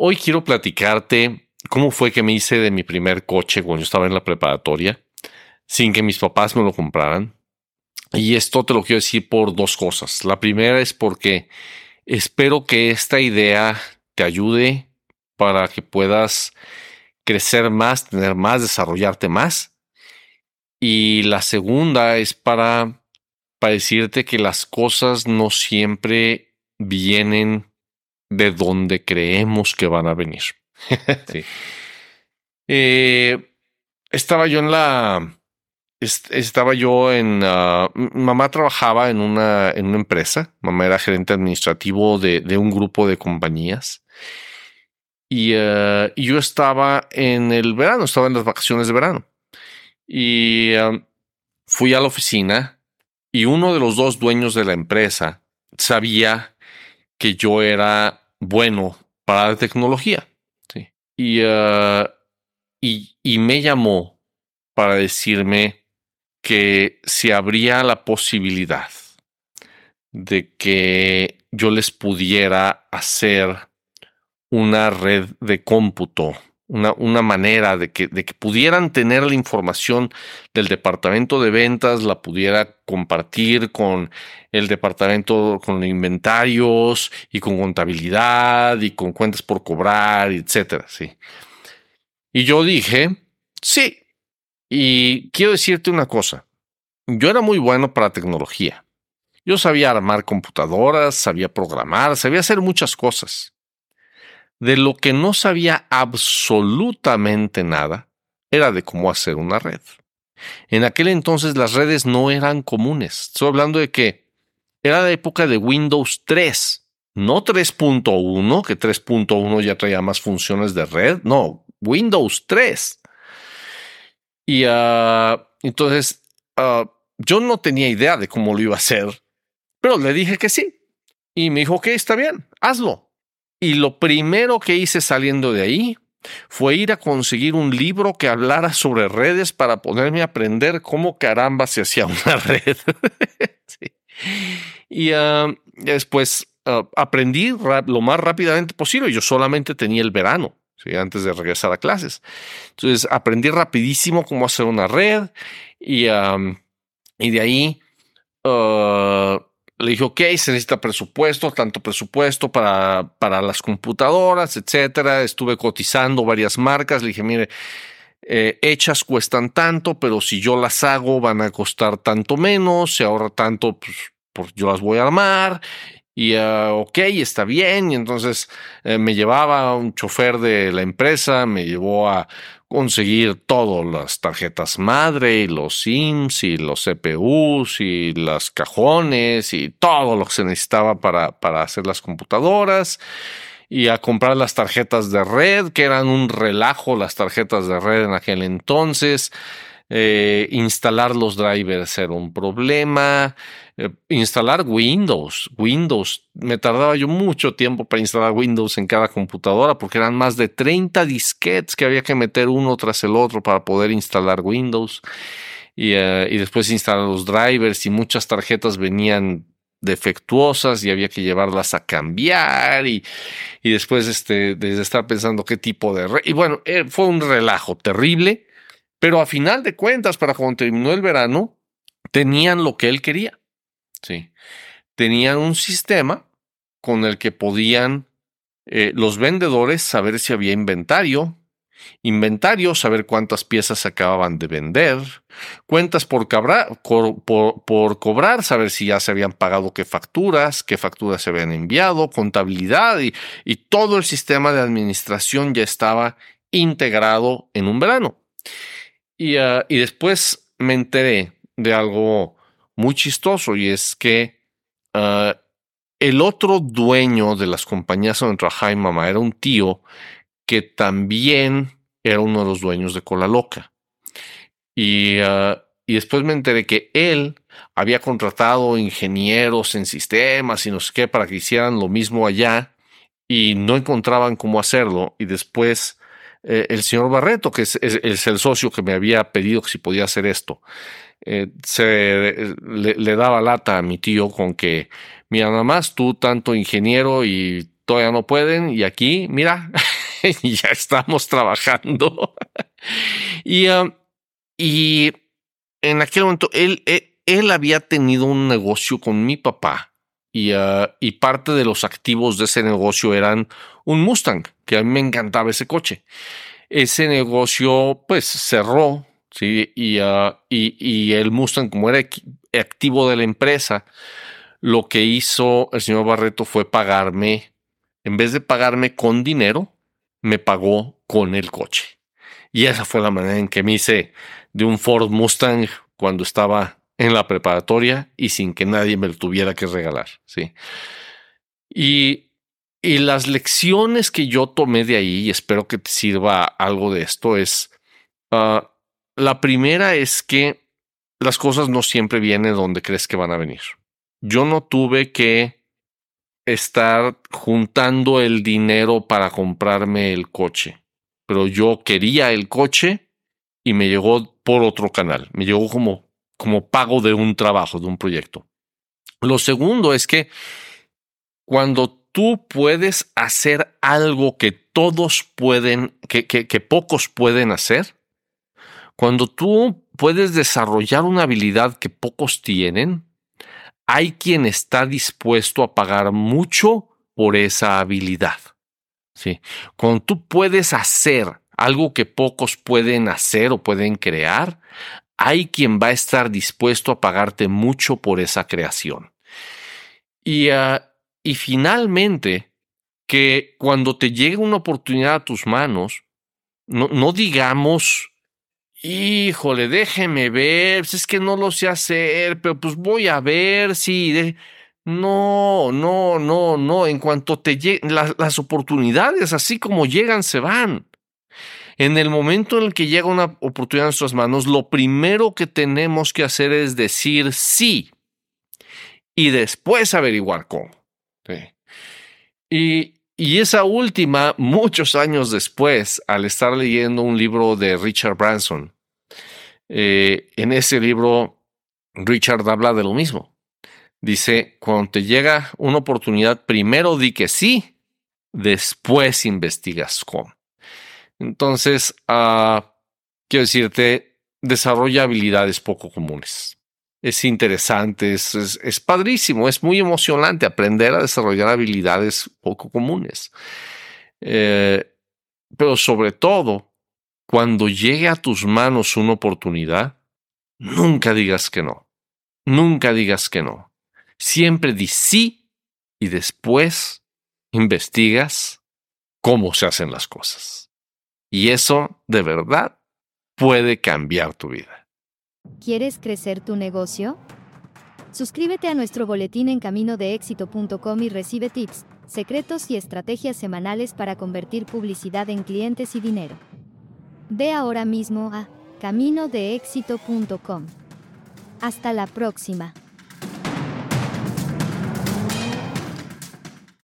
Hoy quiero platicarte cómo fue que me hice de mi primer coche cuando yo estaba en la preparatoria, sin que mis papás me lo compraran. Y esto te lo quiero decir por dos cosas. La primera es porque espero que esta idea te ayude para que puedas crecer más, tener más, desarrollarte más. Y la segunda es para, para decirte que las cosas no siempre vienen de donde creemos que van a venir. Eh, estaba yo en la estaba yo en... Uh, mamá trabajaba en una, en una empresa. Mamá era gerente administrativo de, de un grupo de compañías. Y, uh, yo estaba en el verano, estaba en las vacaciones de verano. Y um, fui a la oficina y uno de los dos dueños de la empresa sabía que yo era bueno para la tecnología. Y, uh, y, y me llamó para decirme que se abría la posibilidad de que yo les pudiera hacer una red de cómputo, una, una manera de que, de que pudieran tener la información del departamento de ventas, la pudiera compartir con el departamento, con inventarios y con contabilidad y con cuentas por cobrar, etcétera, sí. Y yo dije, sí, y quiero decirte una cosa, yo era muy bueno para tecnología. Yo sabía armar computadoras, sabía programar, sabía hacer muchas cosas. De lo que no sabía absolutamente nada era de cómo hacer una red. En aquel entonces las redes no eran comunes. Estoy hablando de que era la época de Windows 3, no 3.1, que 3.1 ya traía más funciones de red, no, Windows 3. Y uh, entonces uh, yo no tenía idea de cómo lo iba a hacer, pero le dije que sí. Y me dijo, ok, está bien, hazlo. Y lo primero que hice saliendo de ahí fue ir a conseguir un libro que hablara sobre redes para ponerme a aprender cómo caramba se hacía una red. Y uh, después aprendí lo más rápidamente posible. Yo solamente tenía el verano antes de regresar a clases. Entonces aprendí rapidísimo cómo hacer una red y, y de ahí uh, le dije, ok, se necesita presupuesto, tanto presupuesto para, para las computadoras, etcétera. Estuve cotizando varias marcas. Le dije, mire, eh, hechas cuestan tanto, pero si yo las hago van a costar tanto menos, se ahorra tanto, pues, yo las voy a armar y uh, ok, está bien. Y entonces eh, me llevaba un chofer de la empresa, me llevó a conseguir todas las tarjetas madre y los SIMs y los CPUs y las cajones y todo lo que se necesitaba para, para hacer las computadoras y a comprar las tarjetas de red, que eran un relajo las tarjetas de red en aquel entonces. Eh, instalar los drivers era un problema. Eh, instalar Windows. Windows. Me tardaba yo mucho tiempo para instalar Windows en cada computadora porque eran más de 30 disquetes que había que meter uno tras el otro para poder instalar Windows. Y, eh, después instalar los drivers y muchas tarjetas venían defectuosas y había que llevarlas a cambiar y, y después este, desde estar pensando qué tipo de... y bueno, fue un relajo terrible pero a final de cuentas, para cuando terminó el verano, tenían lo que él quería. Sí. Tenían un sistema con el que podían eh, los vendedores saber si había inventario, inventario, saber cuántas piezas se acababan de vender, cuentas por, cobrar, saber si ya se habían pagado qué facturas, qué facturas se habían enviado, contabilidad y todo el sistema de administración ya estaba integrado en un verano. Ah, y, después me enteré de algo muy chistoso y es que ah, el otro dueño de las compañías donde trabajaba mi mamá era un tío que también era uno de los dueños de Cola Loca. Y, ah, y después me enteré que él había contratado ingenieros en sistemas y no sé qué para que hicieran lo mismo allá y no encontraban cómo hacerlo. Y después eh, el señor Barreto, que es, el socio que me había pedido que si podía hacer esto, eh, se le, daba lata a mi tío con que, mira, nada más tú, tanto ingeniero y todavía no pueden y aquí, mira, ya estamos trabajando. y, um, y en aquel momento él, él, él, había tenido un negocio con mi papá y, uh, y parte de los activos de ese negocio eran un Mustang, que a mí me encantaba ese coche. Ese negocio pues cerró, ¿sí? Y, uh, y, y el Mustang, como era activo de la empresa, lo que hizo el señor Barreto fue pagarme, en vez de pagarme con dinero, me pagó con el coche. Y esa fue la manera en que me hice de un Ford Mustang cuando estaba en la preparatoria y sin que nadie me lo tuviera que regalar. Sí. Y, y las lecciones que yo tomé de ahí, y espero que te sirva algo de esto, es uh, la primera es que las cosas no siempre vienen donde crees que van a venir. Yo no tuve que estar juntando el dinero para comprarme el coche, pero yo quería el coche y me llegó por otro canal, me llegó como, como pago de un trabajo, de un proyecto. Lo segundo es que cuando tú puedes hacer algo que todos pueden, que, que, pocos pueden hacer, cuando tú puedes desarrollar una habilidad que pocos tienen, hay quien está dispuesto a pagar mucho por esa habilidad. ¿sí? Cuando tú puedes hacer algo que pocos pueden hacer o pueden crear, hay quien va a estar dispuesto a pagarte mucho por esa creación. Y, uh, y finalmente, que cuando te llegue una oportunidad a tus manos, no, no digamos, Híjole, déjeme ver, es que no lo sé hacer, pero pues voy a ver si... No, no, no, no. En cuanto te lleguen las oportunidades, así como llegan, se van. En el momento en el que llega una oportunidad en nuestras manos, lo primero que tenemos que hacer es decir sí y después averiguar cómo. Y, y esa última, muchos años después, al estar leyendo un libro de Richard Branson, eh, en ese libro Richard habla de lo mismo. Dice, cuando te llega una oportunidad, primero di que sí, después investigas cómo. Entonces, uh, quiero decirte, desarrolla habilidades poco comunes es interesante, es, es, padrísimo, es muy emocionante aprender a desarrollar habilidades poco comunes. Eh, pero sobre todo, cuando llegue a tus manos una oportunidad, nunca digas que no. Nunca digas que no. Siempre di sí y después investigas cómo se hacen las cosas. Y eso, de verdad, puede cambiar tu vida. ¿Quieres crecer tu negocio? Suscríbete a nuestro boletín en caminodeéxito.com y recibe tips, secretos y estrategias semanales para convertir publicidad en clientes y dinero. Ve ahora mismo a caminodeéxito.com. Hasta la próxima.